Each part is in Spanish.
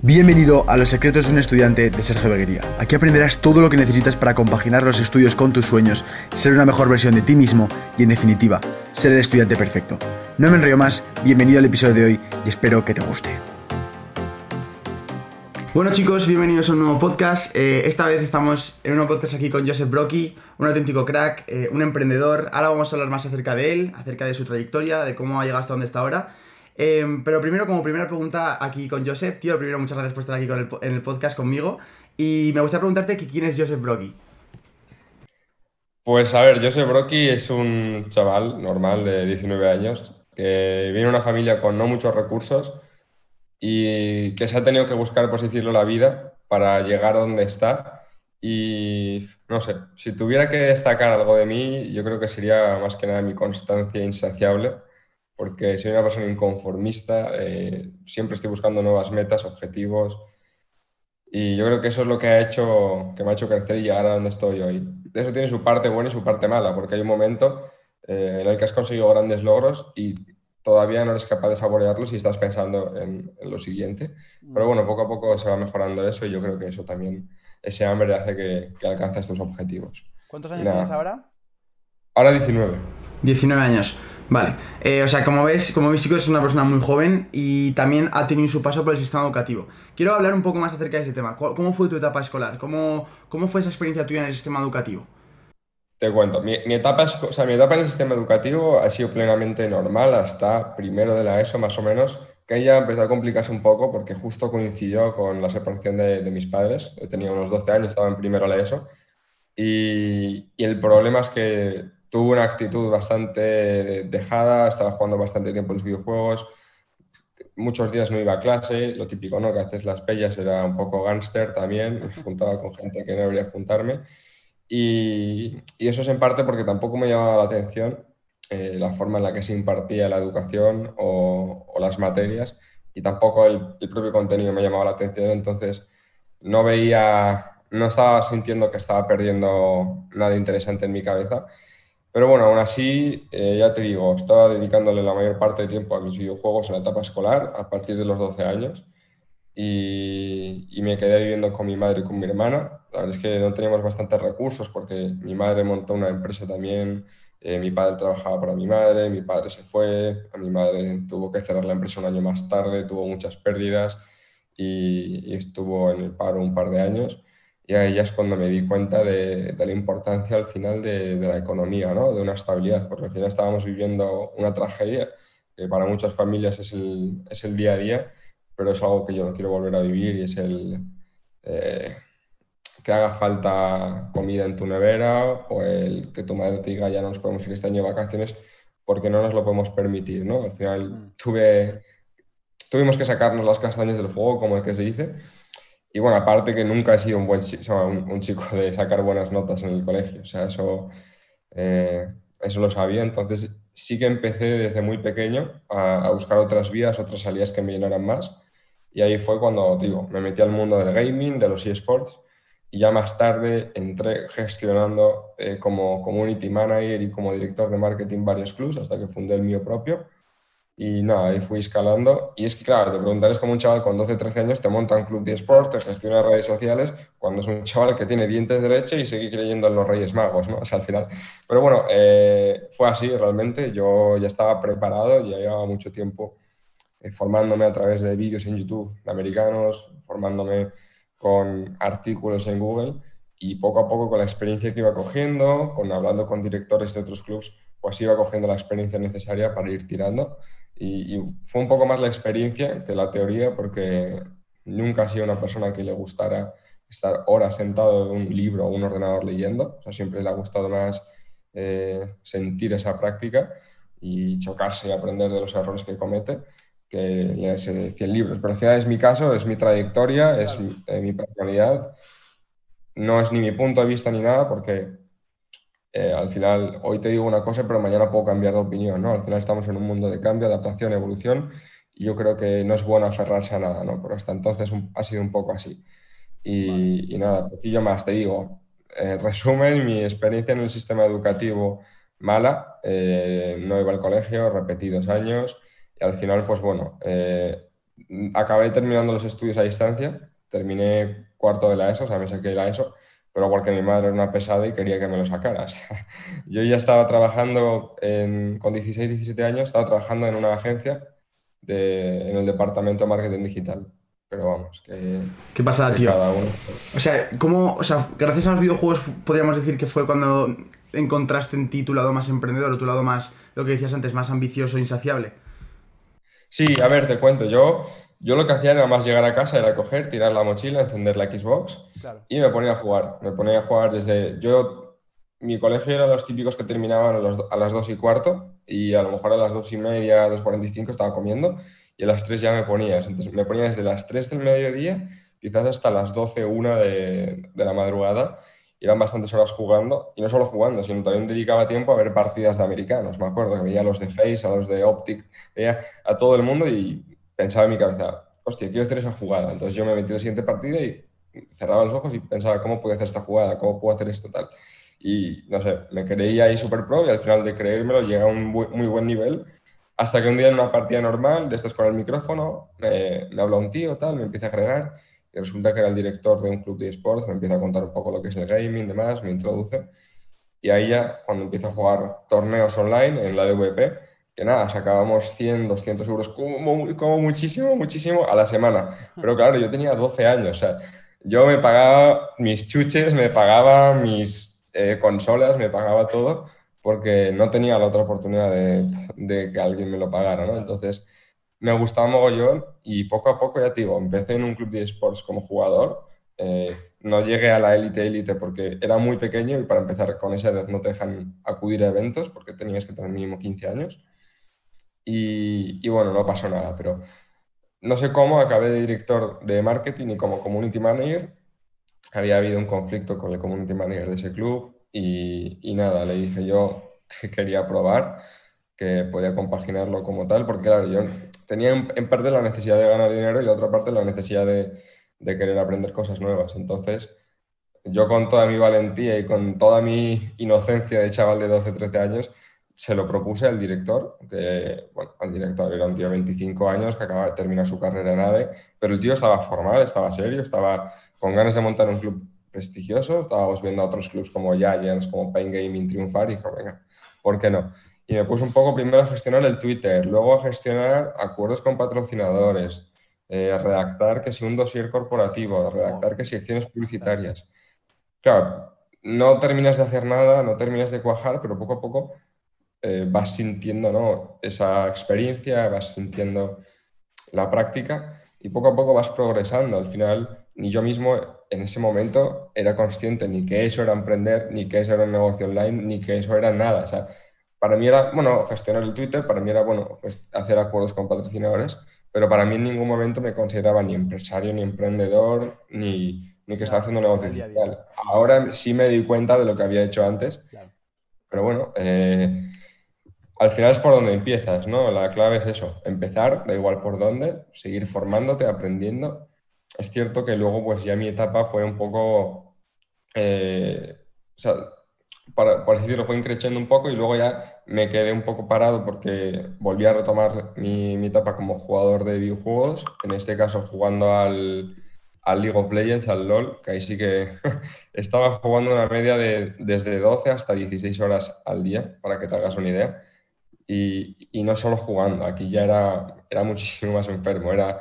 Bienvenido a Los Secretos de un Estudiante de Sergio Beguería. Aquí aprenderás todo lo que necesitas para compaginar los estudios con tus sueños, ser una mejor versión de ti mismo y, en definitiva, ser el estudiante perfecto. No me enrollo más, bienvenido al episodio de hoy y espero que te guste. Bueno chicos, bienvenidos a un nuevo podcast. Eh, esta vez estamos en un nuevo podcast aquí con Joseph Brocky, un auténtico crack, eh, un emprendedor. Ahora vamos a hablar más acerca de él, acerca de su trayectoria, de cómo ha llegado hasta donde está ahora. Em, pero primero, como primera pregunta aquí con Joseph, tío, primero muchas gracias por estar aquí en el podcast conmigo. Y me gustaría preguntarte quién es Joseph Brocky. Pues a ver, Joseph Brocky es un chaval normal de 19 años que viene de una familia con no muchos recursos y que se ha tenido que buscar, por así decirlo, la vida para llegar donde está. Y no sé, si tuviera que destacar algo de mí, yo creo que sería más que nada mi constancia insaciable porque soy una persona inconformista, eh, siempre estoy buscando nuevas metas, objetivos, y yo creo que eso es lo que ha hecho, que me ha hecho crecer y llegar a donde estoy hoy. Eso tiene su parte buena y su parte mala, porque hay un momento eh, en el que has conseguido grandes logros y todavía no eres capaz de saborearlos y estás pensando en, lo siguiente. Pero bueno, poco a poco se va mejorando eso y yo creo que eso también, ese hambre hace que, que alcances tus objetivos. ¿Cuántos años tienes ahora? Ahora 19. 19 años. Vale, eh, o sea, como ves, como veis chicos, es una persona muy joven y también ha tenido su paso por el sistema educativo. Quiero hablar un poco más acerca de ese tema. ¿Cómo fue tu etapa escolar? ¿Cómo, cómo fue esa experiencia tuya en el sistema educativo? Te cuento, mi, etapa, o sea, mi etapa en el sistema educativo ha sido plenamente normal hasta primero de la ESO más o menos, que ya empezó a complicarse un poco porque justo coincidió con la separación de, mis padres. Yo tenía unos 12 años, estaba en primero de la ESO. Y, y el problema es que tuvo una actitud bastante dejada, estaba jugando bastante tiempo en los videojuegos, muchos días no iba a clase, lo típico, ¿no? Que haces las pellas, era un poco gángster también, me juntaba con gente que no debería juntarme. Y, y, eso es en parte porque tampoco me llamaba la atención eh, la forma en la que se impartía la educación o, o las materias y tampoco el, el, propio contenido me llamaba la atención, entonces no veía, no estaba sintiendo que estaba perdiendo nada interesante en mi cabeza pero bueno, aún así, eh, ya te digo, estaba dedicándole la mayor parte del tiempo a mis videojuegos en la etapa escolar, a partir de los 12 años, y, me quedé viviendo con mi madre y con mi hermana. La verdad es que no teníamos bastantes recursos porque mi madre montó una empresa también, eh, mi padre trabajaba para mi madre, mi padre se fue, a mi madre tuvo que cerrar la empresa un año más tarde, tuvo muchas pérdidas y estuvo en el paro un par de años. Y ahí ya es cuando me di cuenta de, la importancia al final de, la economía, ¿no? de una estabilidad, porque al final estábamos viviendo una tragedia que para muchas familias es el, es el día a día, pero es algo que yo no quiero volver a vivir y es el eh, que haga falta comida en tu nevera o el que tu madre te diga ya no nos podemos ir este año de vacaciones porque no nos lo podemos permitir. ¿no? Al final mm. tuve, tuvimos que sacarnos las castañas del fuego, como es que se dice, y bueno, aparte que nunca he sido un, buen, un, chico de sacar buenas notas en el colegio, o sea, eso, eh, eso lo sabía, entonces sí que empecé desde muy pequeño a, buscar otras vías, otras salidas que me llenaran más, y ahí fue cuando, digo, me metí al mundo del gaming, de los eSports, y ya más tarde entré gestionando eh, como community manager y como director de marketing varios clubs hasta que fundé el mío propio. Y nada, ahí fui escalando. Y es que, claro, te preguntarás como un chaval con 12, 13 años te monta un club de esports, te gestiona redes sociales, cuando es un chaval que tiene dientes de leche y sigue creyendo en los Reyes Magos, ¿no? O sea, al final. Pero bueno, eh, fue así realmente. Yo ya estaba preparado, ya llevaba mucho tiempo eh, formándome a través de vídeos en YouTube de americanos, formándome con artículos en Google y poco a poco con la experiencia que iba cogiendo, con hablando con directores de otros clubs, pues iba cogiendo la experiencia necesaria para ir tirando. Y, fue un poco más la experiencia que la teoría, porque nunca he sido una persona que le gustara estar horas sentado en un libro o un ordenador leyendo. O sea, siempre le ha gustado más eh, sentir esa práctica y chocarse y aprender de los errores que comete que leerse 100 libros. Pero al final es mi caso, es mi trayectoria, es eh, mi personalidad. No es ni mi punto de vista ni nada, porque eh, al final, hoy te digo una cosa, pero mañana puedo cambiar de opinión, ¿no? Al final estamos en un mundo de cambio, adaptación, evolución, y yo creo que no es bueno aferrarse a nada, ¿no? Pero hasta entonces ha sido un poco así. Y, y nada, poquillo más, te digo, en resumen, mi experiencia en el sistema educativo mala, eh, no iba al colegio, repetí dos años, Y al final, pues bueno, eh, acabé terminando los estudios a distancia, terminé cuarto de la ESO, o sea, me saqué la ESO, pero porque mi madre era una pesada y quería que me lo sacaras. Yo ya estaba trabajando con 16, 17 años, estaba trabajando en una agencia en el departamento de marketing digital. Pero vamos, que. ¿Qué pasa, tío? O sea, ¿cómo, o sea, gracias a los videojuegos podríamos decir que fue cuando encontraste en ti tu lado más emprendedor o tu lado más, lo que decías antes, más ambicioso, insaciable? Sí, a ver, te cuento. Yo, yo lo que hacía era más llegar a casa, era coger, tirar la mochila, encender la Xbox y me ponía a jugar. Me ponía a jugar desde. Yo, mi colegio era los típicos que terminaban a, a las 2 y cuarto y a lo mejor a las 2 y media, 2.45 estaba comiendo y a las 3 ya me ponías. Entonces me ponía desde las 3 del mediodía, quizás hasta las 12, 1 de, de la madrugada. Iban bastantes horas jugando, y no solo jugando, sino también dedicaba tiempo a ver partidas de americanos. Me acuerdo que veía a los de Face, a los de Optic, veía a todo el mundo y pensaba en mi cabeza, hostia, quiero hacer esa jugada. Entonces yo me metí en la siguiente partida y cerraba los ojos y pensaba, ¿cómo puedo hacer esta jugada? ¿Cómo puedo hacer esto tal? Y no sé, me creía ahí super pro y al final de creérmelo llegué a un muy buen nivel hasta que un día en una partida normal, de estas con el micrófono, me, me habla un tío, tal, me empieza a agregar, y resulta que era el director de un club de esports, me empieza a contar un poco lo que es el gaming, demás, me introduce. Y ahí ya, cuando empiezo a jugar torneos online en la LVP, que nada, sacábamos 100, 200 euros, como, como muchísimo, muchísimo a la semana. Pero claro, yo tenía 12 años, o sea, yo me pagaba mis chuches, me pagaba mis eh, consolas, me pagaba todo porque no tenía la otra oportunidad de, que alguien me lo pagara, ¿no? Entonces, me gustaba mogollón y poco a poco, ya te digo, empecé en un club de esports como jugador, eh, no llegué a la élite élite porque era muy pequeño y para empezar con esa edad no te dejan acudir a eventos porque tenías que tener mínimo 15 años. Y, y bueno, no pasó nada, pero no sé cómo acabé de director de marketing y como community manager. Había habido un conflicto con el community manager de ese club, y, nada, le dije yo que quería probar, que podía compaginarlo como tal, porque claro, yo tenía en, parte la necesidad de ganar dinero y la otra parte la necesidad de, querer aprender cosas nuevas. Entonces, yo con toda mi valentía y con toda mi inocencia de chaval de 12, 13 años, se lo propuse al director, que, bueno, director era un tío de 25 años que acaba de terminar su carrera en ADE, pero el tío estaba formal, estaba serio, estaba con ganas de montar un club prestigioso. Estábamos viendo a otros clubes como Giants, como Pain Gaming triunfar y dijo, venga, ¿por qué no? Y me puse un poco primero a gestionar el Twitter, luego a gestionar acuerdos con patrocinadores, eh, redactar que si un dossier corporativo, redactar que si acciones publicitarias. Claro, no terminas de hacer nada, no terminas de cuajar, pero poco a poco eh, vas sintiendo ¿no? esa experiencia, vas sintiendo la práctica y poco a poco vas progresando. Al final, ni yo mismo en ese momento era consciente ni que eso era emprender, ni que eso era un negocio online, ni que eso era nada. O sea, para mí era, bueno, gestionar el Twitter, para mí era, bueno, pues hacer acuerdos con patrocinadores, pero para mí en ningún momento me consideraba ni empresario, ni emprendedor, ni, ni que estaba haciendo negocio digital. Ahora sí me di cuenta de lo que había hecho antes, pero bueno, eh, al final es por donde empiezas, ¿no? La clave es eso, empezar, da igual por dónde, seguir formándote, aprendiendo es cierto que luego pues ya mi etapa fue un poco, eh, o sea, para, por decirlo, fue increciendo un poco y luego ya me quedé un poco parado porque volví a retomar mi, mi etapa como jugador de videojuegos, en este caso jugando al, al League of Legends, al LOL, que ahí sí que estaba jugando una media de desde 12 hasta 16 horas al día, para que te hagas una idea. Y, no solo jugando, aquí ya era, era muchísimo más enfermo, era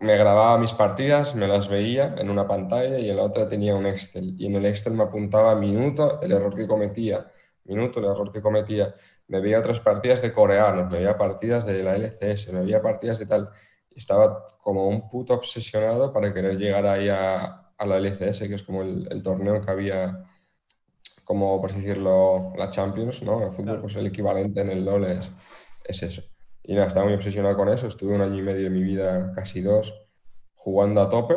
me grababa mis partidas, me las veía en una pantalla y en la otra tenía un Excel. Y en el Excel me apuntaba minuto, el error que cometía, minuto, el error que cometía. Me veía otras partidas de coreanos, me veía partidas de la LCS, me veía partidas de tal. estaba como un puto obsesionado para querer llegar ahí a, a la LCS, que es como el, torneo que había, como por decirlo, la Champions, ¿no? El fútbol, pues el equivalente en el LoL es, es eso. Y nada, estaba muy obsesionado con eso. Estuve un año y medio de mi vida, casi dos, jugando a tope.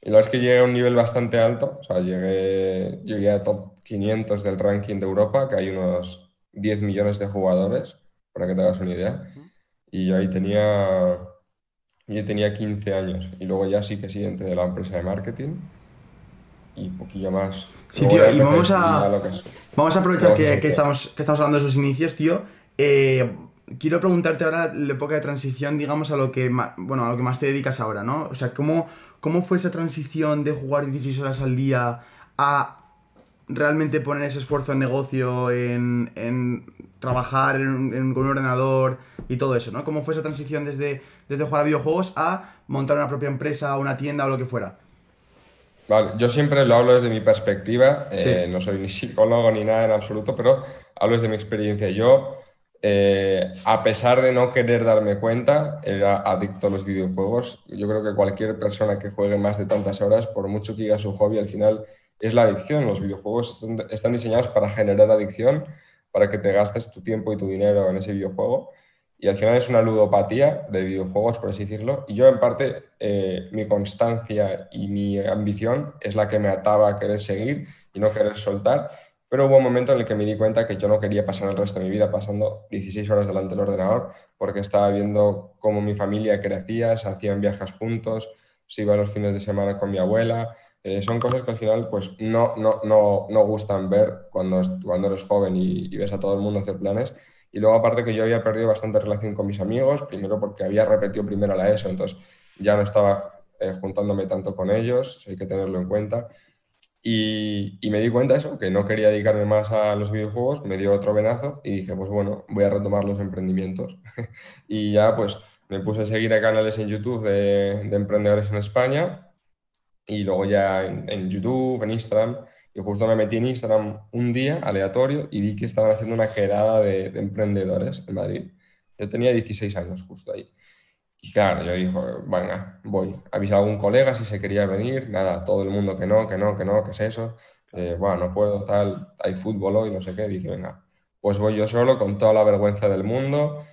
Y la verdad es que llegué a un nivel bastante alto. O sea, llegué, llegué a top 500 del ranking de Europa, que hay unos 10 millones de jugadores, para que te hagas una idea. Y yo ahí tenía, yo tenía 15 años. Y luego ya sí que sí entré de la empresa de marketing y un poquillo más. Sí, tío, y vamos a, vamos a aprovechar que, que, estamos, que estamos hablando de esos inicios, tío. Eh, quiero preguntarte ahora la época de transición, digamos, a lo que, bueno, a lo que más te dedicas ahora, ¿no? O sea, ¿cómo, ¿cómo fue esa transición de jugar 16 horas al día a realmente poner ese esfuerzo en negocio, en, en trabajar en, con un ordenador y todo eso, ¿no? ¿Cómo fue esa transición desde, desde jugar a videojuegos a montar una propia empresa, una tienda o lo que fuera? Vale, yo siempre lo hablo desde mi perspectiva, eh, no soy ni psicólogo ni nada en absoluto, pero hablo desde mi experiencia. Yo, eh, a pesar de no querer darme cuenta, era adicto a los videojuegos. Yo creo que cualquier persona que juegue más de tantas horas, por mucho que diga su hobby, al final es la adicción. Los videojuegos están diseñados para generar adicción, para que te gastes tu tiempo y tu dinero en ese videojuego y al final es una ludopatía de videojuegos, por así decirlo. Y yo, en parte, eh, mi constancia y mi ambición es la que me ataba a querer seguir y no querer soltar. Pero hubo un momento en el que me di cuenta que yo no quería pasar el resto de mi vida pasando 16 horas delante del ordenador, porque estaba viendo cómo mi familia crecía, se hacían viajes juntos, se iba los fines de semana con mi abuela. Eh, son cosas que al final pues, no, no, no, no gustan ver cuando, cuando eres joven y, y ves a todo el mundo hacer planes. Y luego aparte que yo había perdido bastante relación con mis amigos, primero porque había repetido primero la ESO, entonces ya no estaba eh, juntándome tanto con ellos, hay que tenerlo en cuenta. Y, y, me di cuenta eso, que no quería dedicarme más a los videojuegos, me dio otro venazo y dije, pues bueno, voy a retomar los emprendimientos. y ya pues me puse a seguir a canales en YouTube de, de emprendedores en España y luego ya en, en YouTube, en Instagram y justo me metí en Instagram un día aleatorio y vi que estaban haciendo una quedada de, emprendedores en Madrid. Yo tenía 16 años justo ahí. Y claro, yo dije, venga, voy. Avisé a algún colega si se quería venir. Nada, todo el mundo que no, que no, que no, que es eso. Eh, bueno, no puedo, tal, hay fútbol hoy, no sé qué. Dije, venga, pues voy yo solo con toda la vergüenza del mundo.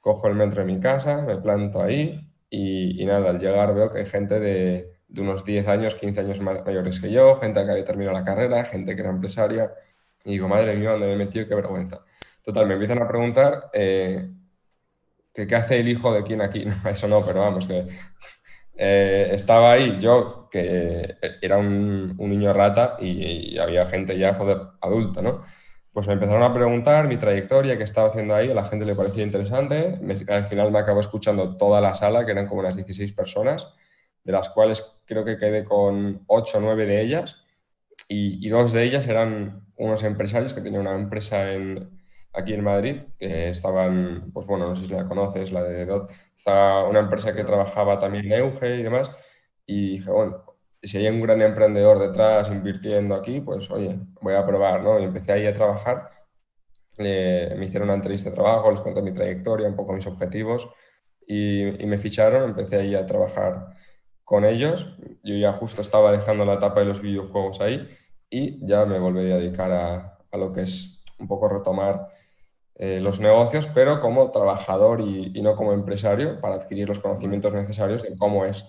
Cojo el metro de mi casa, me planto ahí y, y nada, al llegar veo que hay gente de, de unos 10 años, 15 años mayores que yo, gente que había terminado la carrera, gente que era empresaria. Y digo, madre mía, ¿dónde me he metido? Qué vergüenza. Total, me empiezan a preguntar eh, qué hace el hijo de quién aquí. No, eso no, pero vamos, que eh, estaba ahí yo, que era un, un niño rata y, había gente ya, joder, adulta, ¿no? Pues me empezaron a preguntar mi trayectoria, qué estaba haciendo ahí, a la gente le parecía interesante. al final me acabó escuchando toda la sala, que eran como unas 16 personas de las cuales creo que quedé con 8 o 9 de ellas, y, dos de ellas eran unos empresarios que tenían una empresa aquí en Madrid, que estaban, pues bueno, no sé si la conoces, la de DOT, estaba una empresa que trabajaba también en Euge y demás, y dije, bueno, si hay un gran emprendedor detrás invirtiendo aquí, pues oye, voy a probar, ¿no? Y empecé ahí a trabajar, me hicieron una entrevista de trabajo, les conté mi trayectoria, un poco mis objetivos, y, y me ficharon, empecé ahí a trabajar con ellos. Yo ya justo estaba dejando la etapa de los videojuegos ahí y ya me volví a dedicar a, a lo que es un poco retomar eh, los negocios, pero como trabajador y, y, no como empresario, para adquirir los conocimientos necesarios de cómo es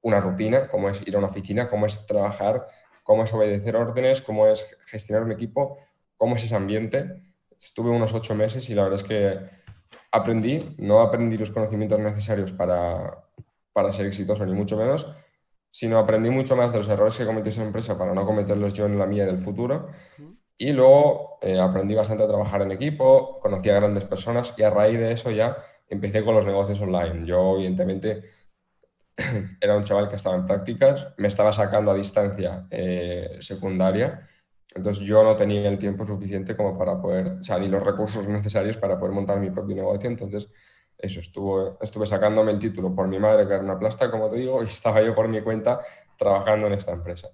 una rutina, cómo es ir a una oficina, cómo es trabajar, cómo es obedecer órdenes, cómo es gestionar un equipo, cómo es ese ambiente. Estuve unos ocho meses y la verdad es que aprendí, no aprendí los conocimientos necesarios para, para ser exitoso, ni mucho menos, sino aprendí mucho más de los errores que cometí esa empresa para no cometerlos yo en la mía del futuro. Y luego eh, aprendí bastante a trabajar en equipo, conocí a grandes personas y a raíz de eso ya empecé con los negocios online. Yo, evidentemente, era un chaval que estaba en prácticas, me estaba sacando a distancia eh, secundaria, entonces yo no tenía el tiempo suficiente como para poder, o sea, ni los recursos necesarios para poder montar mi propio negocio, entonces eso, estuvo, estuve sacándome el título por mi madre, que era una plasta, como te digo, y estaba yo por mi cuenta trabajando en esta empresa.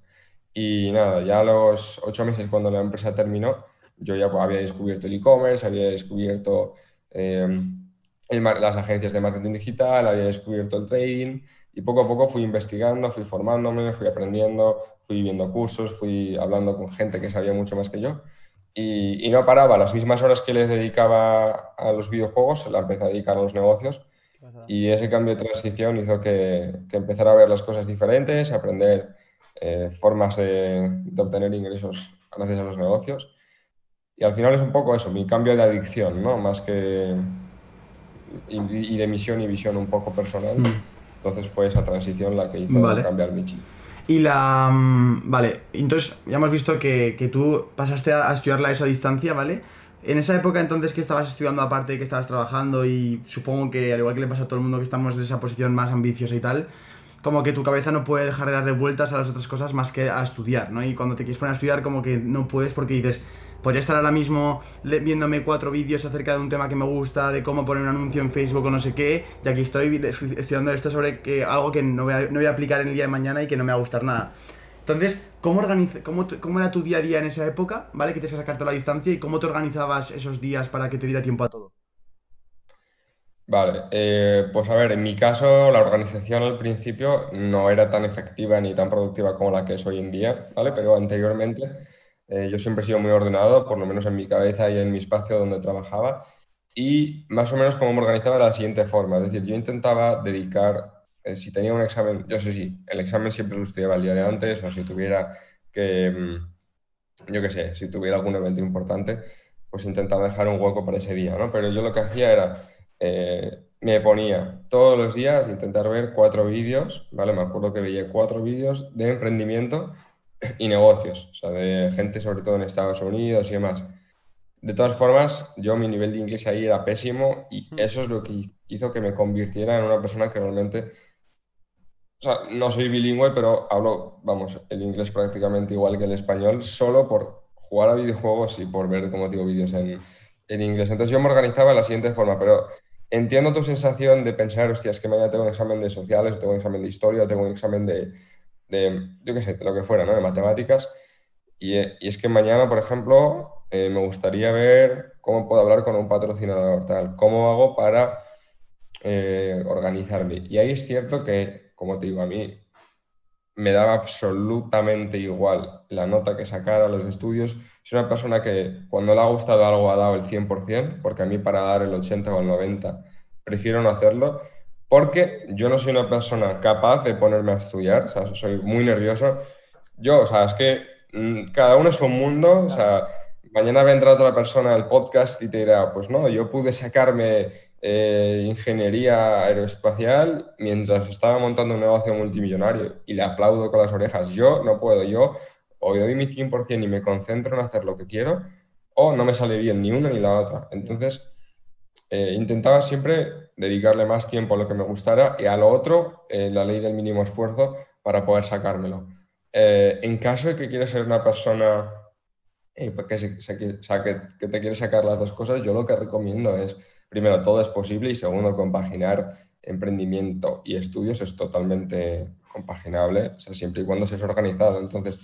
Y nada, ya a los ocho meses cuando la empresa terminó, yo ya había descubierto el e-commerce, había descubierto em, las agencias de marketing digital, había descubierto el trading y poco a poco fui investigando, fui formándome, fui aprendiendo, fui viendo cursos, fui hablando con gente que sabía mucho más que yo y, no paraba. Las mismas horas que les dedicaba a los videojuegos, se la empecé a dedicar a los negocios. Y ese cambio de transición hizo que, que empezara a ver las cosas diferentes, aprender eh, formas de, de, obtener ingresos gracias a los negocios. Y al final es un poco eso, mi cambio de adicción, ¿no? Más que... Y, y de misión y visión un poco personal. Mm. Entonces fue esa transición la que hizo vale. cambiar mi chip. Y la... Mm, vale, entonces ya hemos visto que, que tú pasaste a, estudiarla a esa distancia, ¿vale? En esa época entonces que estabas estudiando aparte, que estabas trabajando y supongo que al igual que le pasa a todo el mundo que estamos en esa posición más ambiciosa y tal, como que tu cabeza no puede dejar de darle vueltas a las otras cosas más que a estudiar, ¿no? Y cuando te quieres poner a estudiar como que no puedes porque dices, podría estar ahora mismo viéndome cuatro vídeos acerca de un tema que me gusta, de cómo poner un anuncio en Facebook o no sé qué, y aquí estoy estudiando esto sobre que, algo que no voy, a, no voy a aplicar en el día de mañana y que no me va a gustar nada. Entonces, ¿cómo, cómo, ¿cómo, era tu día a día en esa época? ¿Vale? Que tienes que sacarte la distancia y cómo te organizabas esos días para que te diera tiempo a todo. Vale, eh, pues a ver, en mi caso la organización al principio no era tan efectiva ni tan productiva como la que es hoy en día, ¿vale? Pero anteriormente eh, yo siempre he sido muy ordenado, por lo menos en mi cabeza y en mi espacio donde trabajaba, y más o menos como me organizaba de la siguiente forma, es decir, yo intentaba dedicar, eh, si tenía un examen, yo sé si, el examen siempre lo estudiaba el día de antes, o si tuviera que, mm, yo qué sé, si tuviera algún evento importante, pues intentaba dejar un hueco para ese día, ¿no? Pero yo lo que hacía era eh, me ponía todos los días intentar ver cuatro vídeos, ¿vale? Me acuerdo que veía cuatro vídeos de emprendimiento y negocios, o sea, de gente sobre todo en Estados Unidos y demás. De todas formas, yo mi nivel de inglés ahí era pésimo y eso es lo que hizo que me convirtiera en una persona que realmente, o sea, no soy bilingüe, pero hablo, vamos, el inglés prácticamente igual que el español, solo por jugar a videojuegos y por ver, como digo, vídeos en, en inglés. Entonces yo me organizaba de la siguiente forma, pero entiendo tu sensación de pensar, hostia, es que mañana tengo un examen de sociales, tengo un examen de historia, tengo un examen de, de yo qué sé, de lo que fuera, ¿no? De matemáticas. Y, y es que mañana, por ejemplo, eh, me gustaría ver cómo puedo hablar con un patrocinador, tal, cómo hago para eh, organizarme. Y ahí es cierto que, como te digo, a mí me daba absolutamente igual la nota que sacara los estudios. Soy una persona que cuando le ha gustado algo ha dado el 100%, porque a mí para dar el 80 o el 90 prefiero no hacerlo, porque yo no soy una persona capaz de ponerme a estudiar, o sea, soy muy nervioso. Yo, o sea, es que mm, cada uno es un mundo, o sea, mañana vendrá otra persona al podcast y te dirá, pues no, yo pude sacarme eh, ingeniería aeroespacial mientras estaba montando un negocio multimillonario y le aplaudo con las orejas. Yo no puedo, yo o doy mi 100% y me concentro en hacer lo que quiero o no me sale bien ni una ni la otra. Entonces, eh, intentaba siempre dedicarle más tiempo a lo que me gustara y a lo otro, eh, la ley del mínimo esfuerzo, para poder sacármelo. en caso de que quieras ser una persona pues que, que te quiere sacar las dos cosas, yo lo que recomiendo es primero, todo es posible y segundo, compaginar emprendimiento y estudios es totalmente compaginable, o sea, siempre y cuando seas organizado. Entonces,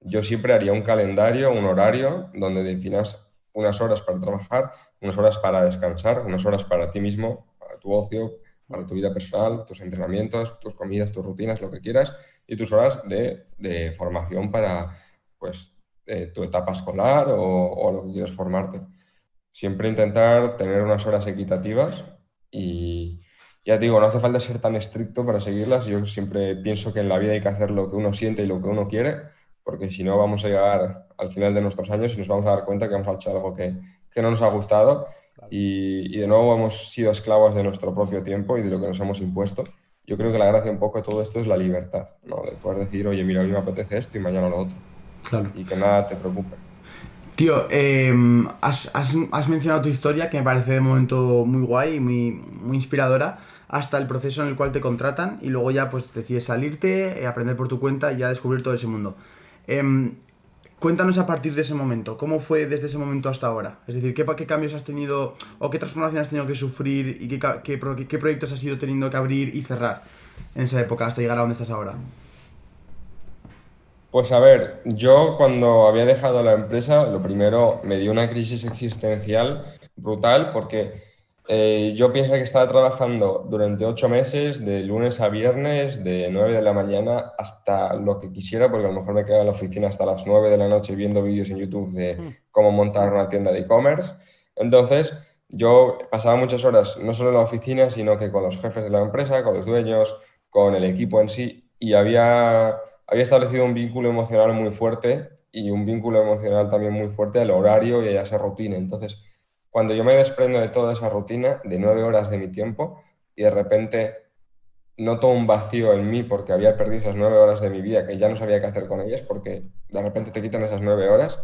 yo siempre haría un calendario, un horario, donde definas unas horas para trabajar, unas horas para descansar, unas horas para ti mismo, para tu ocio, para tu vida personal, tus entrenamientos, tus comidas, tus rutinas, lo que quieras, y tus horas de, formación para pues, eh, tu etapa escolar o, o lo que quieras formarte siempre intentar tener unas horas equitativas y ya digo, no hace falta ser tan estricto para seguirlas. Yo siempre pienso que en la vida hay que hacer lo que uno siente y lo que uno quiere, porque si no vamos a llegar al final de nuestros años y nos vamos a dar cuenta que hemos hecho algo que, que no nos ha gustado y, y, de nuevo hemos sido esclavos de nuestro propio tiempo y de lo que nos hemos impuesto. Yo creo que la gracia un poco de todo esto es la libertad, ¿no? de poder decir, oye, mira, hoy me apetece esto y mañana lo otro. Claro. Y que nada te preocupe. Tío, em, has, mencionado tu historia que me parece de momento muy guay y muy, muy inspiradora, hasta el proceso en el cual te contratan y luego ya pues decides salirte, eh, aprender por tu cuenta y ya descubrir todo ese mundo. Em, cuéntanos a partir de ese momento, ¿cómo fue desde ese momento hasta ahora? Es decir, ¿qué, qué cambios has tenido o qué transformaciones has tenido que sufrir y qué, qué, qué proyectos has ido teniendo que abrir y cerrar en esa época hasta llegar a donde estás ahora? Pues a ver, yo cuando había dejado la empresa, lo primero me dio una crisis existencial brutal porque eh, yo pienso que estaba trabajando durante ocho meses, de lunes a viernes, de nueve de la mañana hasta lo que quisiera, porque a lo mejor me quedaba en la oficina hasta las nueve de la noche viendo vídeos en YouTube de mm. cómo montar una tienda de e-commerce. Entonces, yo pasaba muchas horas no solo en la oficina, sino que con los jefes de la empresa, con los dueños, con el equipo en sí, y había había establecido un vínculo emocional muy fuerte y un vínculo emocional también muy fuerte al horario y a esa rutina. Entonces, cuando yo me desprendo de toda esa rutina, de nueve horas de mi tiempo, y de repente noto un vacío en mí porque había perdido esas nueve horas de mi vida que ya no sabía qué hacer con ellas porque de repente te quitan esas nueve horas,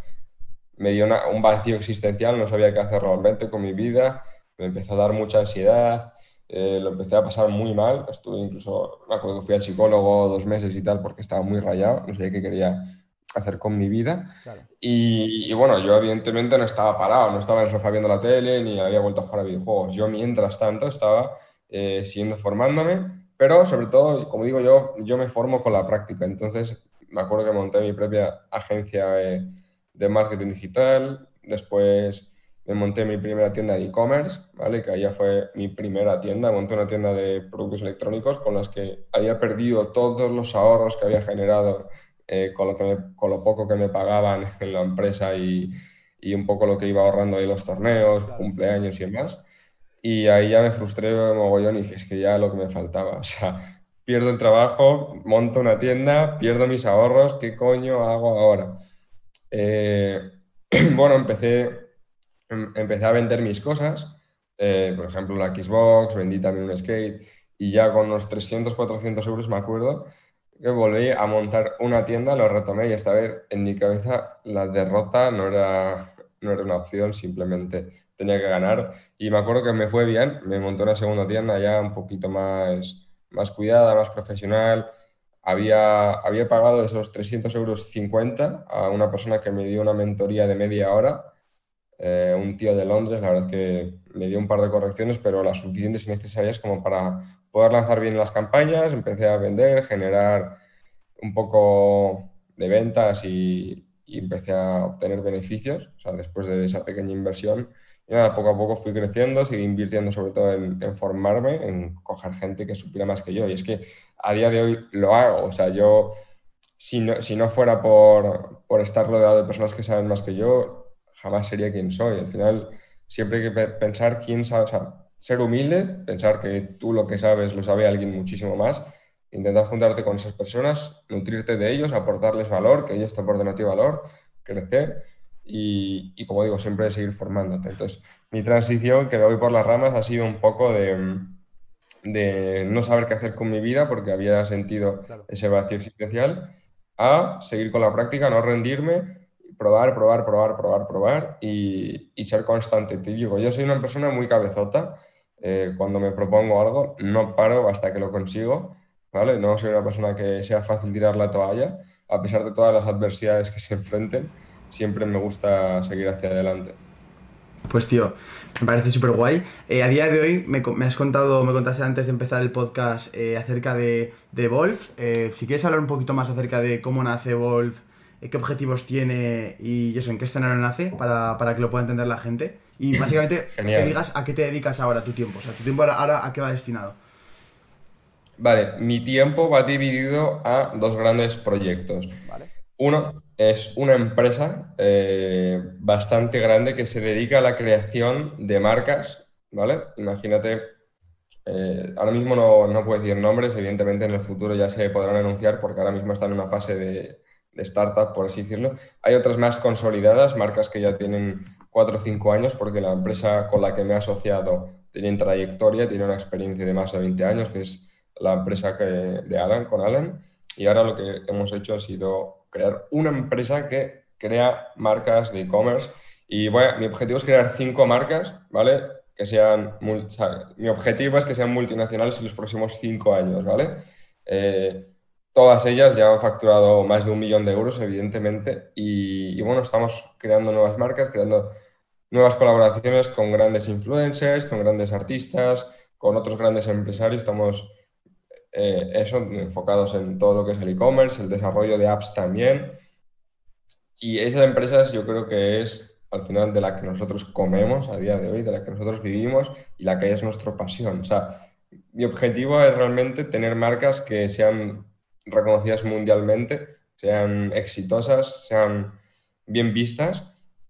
me dio un vacío existencial, no sabía qué hacer realmente con mi vida, me empezó a dar mucha ansiedad, eh, lo empecé a pasar muy mal, estuve incluso, me acuerdo que fui al psicólogo dos meses y tal porque estaba muy rayado, no sabía qué quería hacer con mi vida. Y, bueno, yo evidentemente no estaba parado, no estaba en el sofá viendo la tele ni había vuelto a jugar a videojuegos. Yo mientras tanto estaba eh, siguiendo formándome, pero sobre todo, como digo yo, yo me formo con la práctica. Entonces me acuerdo que monté mi propia agencia de, de marketing digital, después me monté mi primera tienda de e-commerce, ¿vale? Que ahí fue mi primera tienda, monté una tienda de productos electrónicos con las que había perdido todos los ahorros que había generado eh, con, lo que con lo poco que me pagaban en la empresa y, y, un poco lo que iba ahorrando ahí los torneos, cumpleaños y demás. Y ahí ya me frustré mogollón y dije, es que ya lo que me faltaba, o sea, pierdo el trabajo, monto una tienda, pierdo mis ahorros, ¿qué coño hago ahora? Eh, bueno, empecé Em, empecé a vender mis cosas, eh, por ejemplo la Xbox, vendí también un skate y ya con unos 300, 400 euros me acuerdo que volví a montar una tienda, lo retomé y esta vez en mi cabeza la derrota no era, no era una opción, simplemente tenía que ganar y me acuerdo que me fue bien, me monté una segunda tienda ya un poquito más, más cuidada, más profesional. Había, había pagado esos 300 euros 50 a una persona que me dio una mentoría de media hora eh, un tío de Londres, la verdad es que me dio un par de correcciones, pero las suficientes y necesarias como para poder lanzar bien las campañas, empecé a vender, generar un poco de ventas y, empecé a obtener beneficios, o sea, después de esa pequeña inversión. Y nada, poco a poco fui creciendo, seguí invirtiendo sobre todo en, en, formarme, en coger gente que supiera más que yo. Y es que a día de hoy lo hago, o sea, yo, si no, si no fuera por, por estar rodeado de personas que saben más que yo, jamás sería quien soy. Al final, siempre hay que pensar quién sabe, o sea, ser humilde, pensar que tú lo que sabes lo sabe alguien muchísimo más, intentar juntarte con esas personas, nutrirte de ellos, aportarles valor, que ellos te aporten a ti valor, crecer y, como digo, siempre seguir formándote. Entonces, mi transición, que me voy por las ramas, ha sido un poco de, de no saber qué hacer con mi vida porque había sentido ese vacío existencial, a seguir con la práctica, no rendirme probar, probar, probar, probar, probar y, ser constante. Te digo, yo soy una persona muy cabezota. Eh, cuando me propongo algo, no paro hasta que lo consigo. ¿vale? No soy una persona que sea fácil tirar la toalla. A pesar de todas las adversidades que se enfrenten, siempre me gusta seguir hacia adelante. Pues tío, me parece súper guay. Eh, a día de hoy me, has contado, me contaste antes de empezar el podcast eh, acerca de, de Wolf. si quieres hablar un poquito más acerca de cómo nace Wolf, qué objetivos tiene y eso, en qué escenario nace para, para que lo pueda entender la gente. Y básicamente que digas a qué te dedicas ahora tu tiempo. O sea, tu tiempo ahora a qué va destinado. Vale, mi tiempo va dividido a dos grandes proyectos. Uno es una empresa eh, bastante grande que se dedica a la creación de marcas, ¿vale? Imagínate, eh, ahora mismo no, no puedo decir nombres, evidentemente en el futuro ya se podrán anunciar porque ahora mismo están en una fase de startup, por así decirlo. Hay otras más consolidadas, marcas que ya tienen cuatro o cinco años, porque la empresa con la que me he asociado tiene trayectoria, tiene una experiencia de más de 20 años, que es la empresa que, de Alan, con Alan. Y ahora lo que hemos hecho ha sido crear una empresa que crea marcas de e-commerce. Y bueno, mi objetivo es crear cinco marcas, ¿vale? Que sean, mi objetivo es que sean multinacionales en los próximos cinco años, ¿vale? Eh, Todas ellas ya han facturado más de un millón de euros, evidentemente, y, bueno, estamos creando nuevas marcas, creando nuevas colaboraciones con grandes influencers, con grandes artistas, con otros grandes empresarios. Estamos eh, eso, enfocados en todo lo que es el e-commerce, el desarrollo de apps también. Y esas empresas yo creo que es al final de la que nosotros comemos a día de hoy, de la que nosotros vivimos y la que es nuestra pasión. O sea, mi objetivo es realmente tener marcas que sean reconocidas mundialmente, sean exitosas, sean bien vistas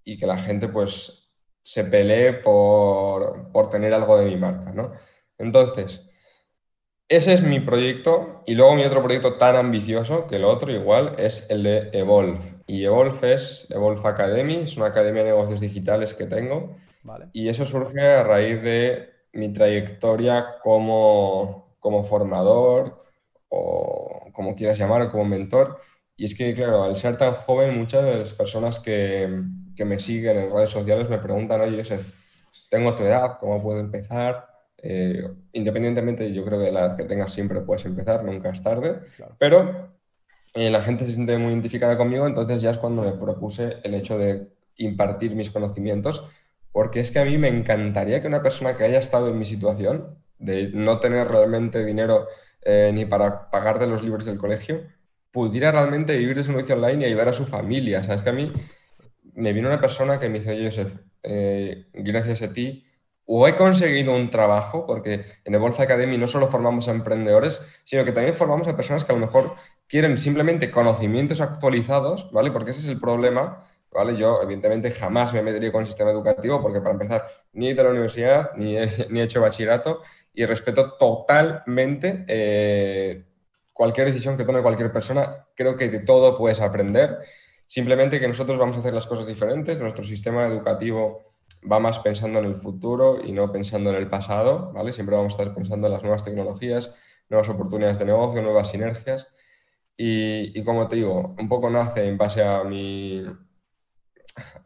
y que la gente pues se pelee por, por tener algo de mi marca, ¿no? Entonces, ese es mi proyecto y luego mi otro proyecto tan ambicioso que el otro igual es el de Evolve. Y Evolve es Evolve Academy, es una academia de negocios digitales que tengo y eso surge a raíz de mi trayectoria como, como formador, o como quieras llamar, o como mentor. Y es que, claro, al ser tan joven, muchas de las personas que, que me siguen en redes sociales me preguntan, oye, Joseph, tengo tu edad, ¿cómo puedo empezar? Eh, independientemente, yo creo que la edad que tengas siempre puedes empezar, nunca es tarde, pero eh, la gente se siente muy identificada conmigo, entonces ya es cuando me propuse el hecho de impartir mis conocimientos, porque es que a mí me encantaría que una persona que haya estado en mi situación, de no tener realmente dinero eh, ni para pagar de los libros del colegio, pudiera realmente vivir de su negocio online y ayudar a su familia. Sabes que a mí me vino una persona que me dice, Joseph, eh, gracias a ti, o he conseguido un trabajo, porque en Evolve Academy no solo formamos a emprendedores, sino que también formamos a personas que a lo mejor quieren simplemente conocimientos actualizados, ¿vale? Porque ese es el problema, ¿vale? Yo, evidentemente, jamás me metería con el sistema educativo, porque para empezar, ni he ido a la universidad, ni he, ni he hecho bachillerato, y respeto totalmente eh, cualquier decisión que tome cualquier persona. Creo que de todo puedes aprender. Simplemente que nosotros vamos a hacer las cosas diferentes. Nuestro sistema educativo va más pensando en el futuro y no pensando en el pasado, ¿vale? Siempre vamos a estar pensando en las nuevas tecnologías, nuevas oportunidades de negocio, nuevas sinergias. Y, como te digo, un poco nace en base a mi,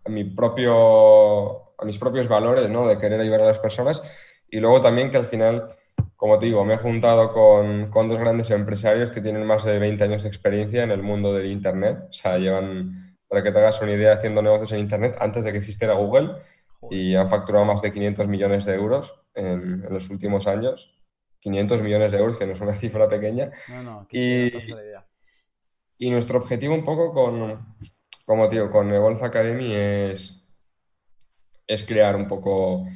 a mi propio, a mis propios valores, ¿no? De querer ayudar a las personas y luego también que al final, como te digo, me he juntado con, con, dos grandes empresarios que tienen más de 20 años de experiencia en el mundo del Internet. O sea, llevan, para que te hagas una idea, haciendo negocios en Internet antes de que existiera Google y han facturado más de 500 millones de euros en, en los últimos años. 500 millones de euros, que no es una cifra pequeña. No, no, y, y nuestro objetivo un poco con, como digo, con Evolve Academy es, es crear un poco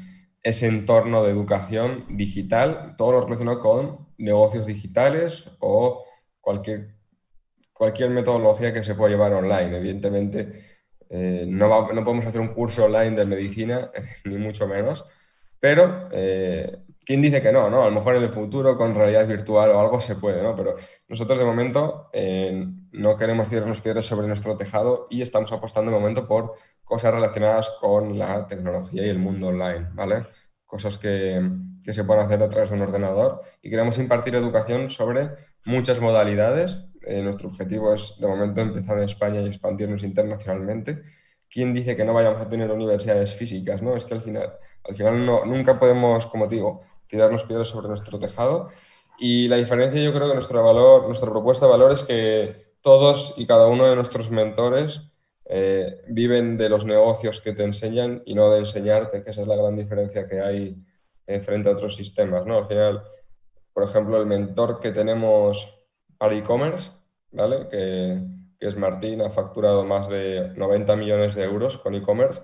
ese entorno de educación digital, todo lo relacionado con negocios digitales o cualquier, cualquier metodología que se pueda llevar online. Evidentemente, eh, no, no, podemos hacer un curso online de medicina, ni mucho menos, pero eh, ¿quién dice que no, no? A lo mejor en el futuro con realidad virtual o algo se puede, ¿no? Pero nosotros de momento eh, no queremos tirarnos piedras sobre nuestro tejado y estamos apostando de momento por cosas relacionadas con la tecnología y el mundo online, ¿vale? Cosas que, que se pueden hacer a través de un ordenador y queremos impartir educación sobre muchas modalidades. Eh, nuestro objetivo es, de momento, empezar en España y expandirnos internacionalmente. ¿Quién dice que no vayamos a tener universidades físicas? ¿no? Es que al final, al final no, nunca podemos, como digo, tirarnos piedras sobre nuestro tejado. Y la diferencia, yo creo que nuestro valor, nuestra propuesta de valor es que todos y cada uno de nuestros mentores eh, viven de los negocios que te enseñan y no de enseñarte, que esa es la gran diferencia que hay eh, frente a otros sistemas. ¿no? Al final, por ejemplo, el mentor que tenemos para e-commerce, ¿vale? que, que es Martín, ha facturado más de 90 millones de euros con e-commerce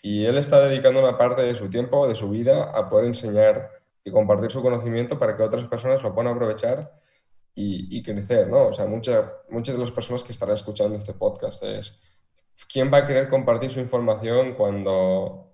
y él está dedicando una parte de su tiempo, de su vida, a poder enseñar y compartir su conocimiento para que otras personas lo puedan aprovechar y, crecer, ¿no? O sea, muchas muchas de las personas que estarán escuchando este podcast es ¿quién va a querer compartir su información cuando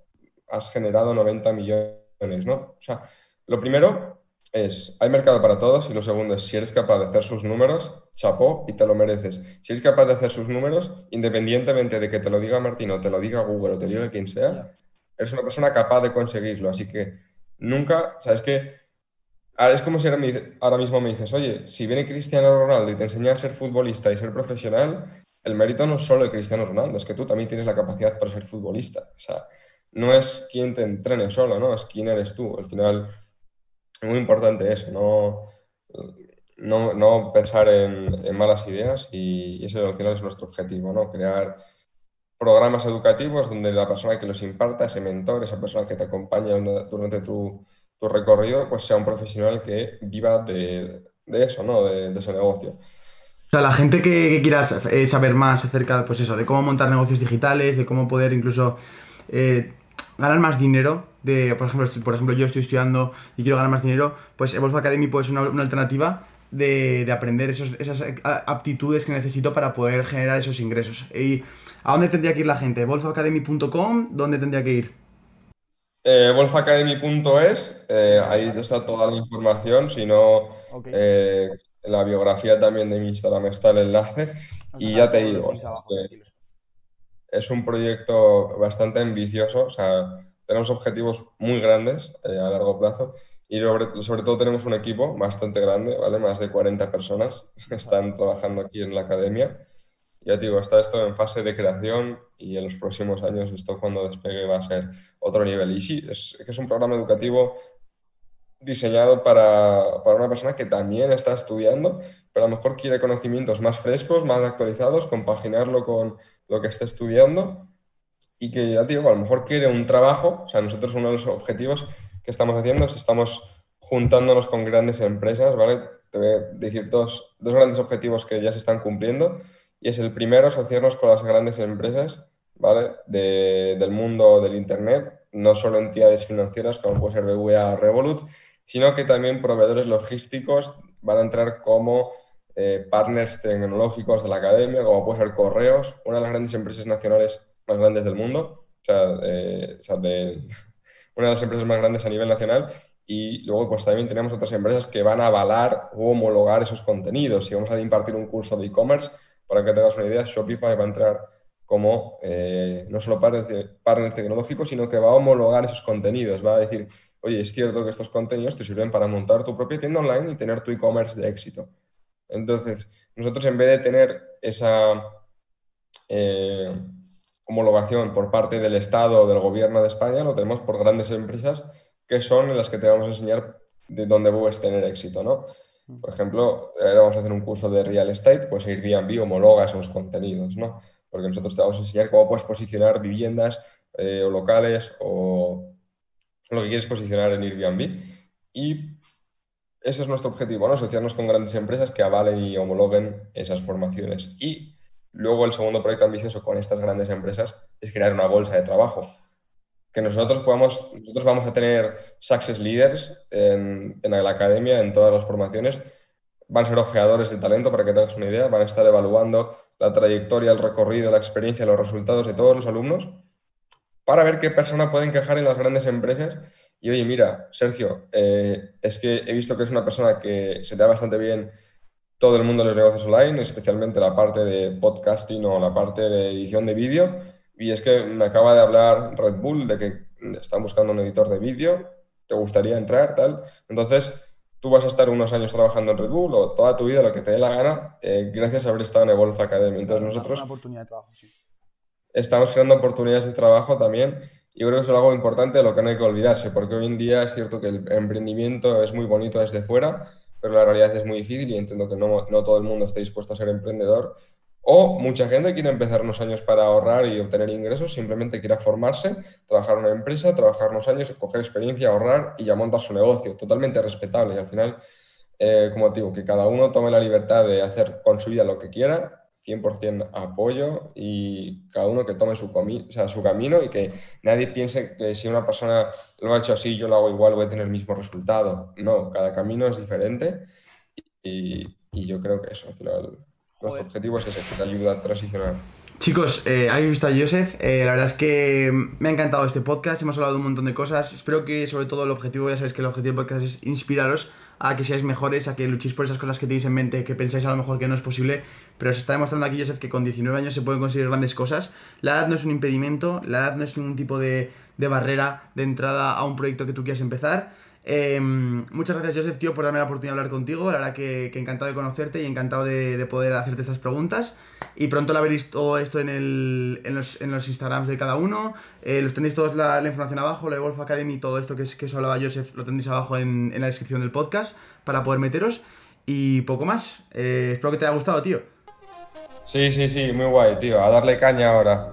has generado 90 millones, ¿no? O sea, lo primero es, hay mercado para todos y lo segundo es, si eres capaz de hacer sus números, chapó y te lo mereces. Si eres capaz de hacer sus números, independientemente de que te lo diga Martín o te lo diga Google o te lo diga quien sea, eres una persona capaz de conseguirlo. Así que nunca, ¿sabes qué? Es como si ahora mismo me dices, oye, si viene Cristiano Ronaldo y te enseña a ser futbolista y ser profesional, el mérito no es solo de Cristiano Ronaldo, es que tú también tienes la capacidad para ser futbolista. O sea, no es quien te entrene solo, ¿no? Es quién eres tú. Al final, es muy importante eso, no, no, pensar en, malas ideas y, ese al final es nuestro objetivo, ¿no? Crear programas educativos donde la persona que los imparta, ese mentor, esa persona que te acompaña durante tu, recorrido, pues sea un profesional que viva de, eso, ¿no? De, ese negocio. O sea, la gente que, quiera eh, saber más acerca pues eso, de cómo montar negocios digitales, de cómo poder incluso eh, ganar más dinero, de, por, ejemplo, por ejemplo, yo estoy estudiando y quiero ganar más dinero, pues Evolve Academy puede ser una, alternativa de, aprender esas aptitudes que necesito para poder generar esos ingresos. ¿Y a dónde tendría que ir la gente? ¿Wolfacademy.com? ¿Dónde tendría que ir? Eh, wolfacademy.es, eh, ahí está toda la información, si no, eh, la biografía también de mi Instagram está el enlace. y ya te digo, es un proyecto bastante ambicioso, o sea, tenemos objetivos muy grandes a largo plazo y sobre, sobre, todo tenemos un equipo bastante grande, ¿vale? Más de 40 personas que están trabajando aquí en la academia Ya te digo, está esto en fase de creación y en los próximos años esto cuando despegue va a ser otro nivel. Y sí, es que es un programa educativo diseñado para, para, una persona que también está estudiando, pero a lo mejor quiere conocimientos más frescos, más actualizados, compaginarlo con lo que está estudiando y que ya digo, a lo mejor quiere un trabajo, o sea, nosotros uno de los objetivos que estamos haciendo es estamos juntándonos con grandes empresas, ¿vale? Te voy a decir dos, dos grandes objetivos que ya se están cumpliendo y es el primero, asociarnos con las grandes empresas, ¿vale? De, del mundo del Internet, no solo entidades financieras como puede ser BVA Revolut, sino que también proveedores logísticos van a entrar como eh, partners tecnológicos de la academia, como puede ser Correos, una de las grandes empresas nacionales más grandes del mundo, o sea, eh, o sea de, una de las empresas más grandes a nivel nacional. Y luego, pues también tenemos otras empresas que van a avalar o homologar esos contenidos. Si vamos a impartir un curso de e-commerce, para que te hagas una idea, Shopify va a entrar como eh, no solo partner, tecnológico, sino que va a homologar esos contenidos. Va a decir, oye, es cierto que estos contenidos te sirven para montar tu propia tienda online y tener tu e-commerce de éxito. Entonces, nosotros en vez de tener esa eh, homologación por parte del Estado o del Gobierno de España, lo tenemos por grandes empresas que son las que te vamos a enseñar de dónde puedes tener éxito, ¿no? Por ejemplo, ahora vamos a hacer un curso de real estate, pues Airbnb homologa esos contenidos, ¿no? Porque nosotros te vamos a enseñar cómo puedes posicionar viviendas eh, o locales o lo que quieres posicionar en Airbnb. Y ese es nuestro objetivo, ¿no? Asociarnos con grandes empresas que avalen y homologuen esas formaciones. Y luego el segundo proyecto ambicioso con estas grandes empresas es crear una bolsa de trabajo. Que nosotros podamos, nosotros vamos a tener success leaders en, en la academia, en todas las formaciones. Van a ser ojeadores de talento, para que te hagas una idea. Van a estar evaluando la trayectoria, el recorrido, la experiencia, los resultados de todos los alumnos para ver qué persona puede encajar en las grandes empresas y oye, mira, Sergio, eh, es que he visto que es una persona que se te da bastante bien todo el mundo de los negocios online, especialmente la parte de podcasting o la parte de edición de vídeo. Y es que me acaba de hablar Red Bull de que están buscando un editor de vídeo, te gustaría entrar, tal. Entonces, tú vas a estar unos años trabajando en Red Bull o toda tu vida, lo que te dé la gana, eh, gracias a haber estado en Evolve Academy. Entonces, nosotros estamos creando oportunidades de trabajo también yo creo que eso es algo importante de lo que no hay que olvidarse, porque hoy en día es cierto que el emprendimiento es muy bonito desde fuera, pero la realidad es muy difícil y entiendo que no, no todo el mundo esté dispuesto a ser emprendedor. O mucha gente quiere empezar unos años para ahorrar y obtener ingresos, simplemente quiere formarse, trabajar en una empresa, trabajar unos años, coger experiencia, ahorrar y ya montar su negocio. Totalmente respetable. Y al final, eh, como digo, que cada uno tome la libertad de hacer con su vida lo que quiera 100% apoyo y cada uno que tome su, o sea, su camino y que nadie piense que si una persona lo ha hecho así, yo lo hago igual, voy a tener el mismo resultado. No, cada camino es diferente y, y yo creo que eso, nuestro objetivo es ese, que te ayuda a transicionar. Chicos, eh, habéis visto a Joseph, eh, la verdad es que me ha encantado este podcast, hemos hablado de un montón de cosas, espero que sobre todo el objetivo, ya sabéis que el objetivo del podcast es inspiraros a que seáis mejores, a que luchéis por esas cosas que tenéis en mente, que pensáis a lo mejor que no es posible, pero se está demostrando aquí, Joseph, que con 19 años se pueden conseguir grandes cosas. La edad no es un impedimento, la edad no es ningún tipo de, de barrera de entrada a un proyecto que tú quieras empezar. Em, muchas gracias, Joseph, tío, por darme la oportunidad de hablar contigo. La verdad que, encantado de conocerte y encantado de, poder hacerte estas preguntas. Y pronto la veréis todo esto en, el, en, los, en los Instagrams de cada uno. Eh, los tenéis todos la, información abajo, la de Wolf Academy, todo esto que, que os hablaba Joseph, lo tendréis abajo en, en, la descripción del podcast para poder meteros. Y poco más. Eh, espero que te haya gustado, tío. Sí, sí, sí, muy guay, tío. A darle caña ahora.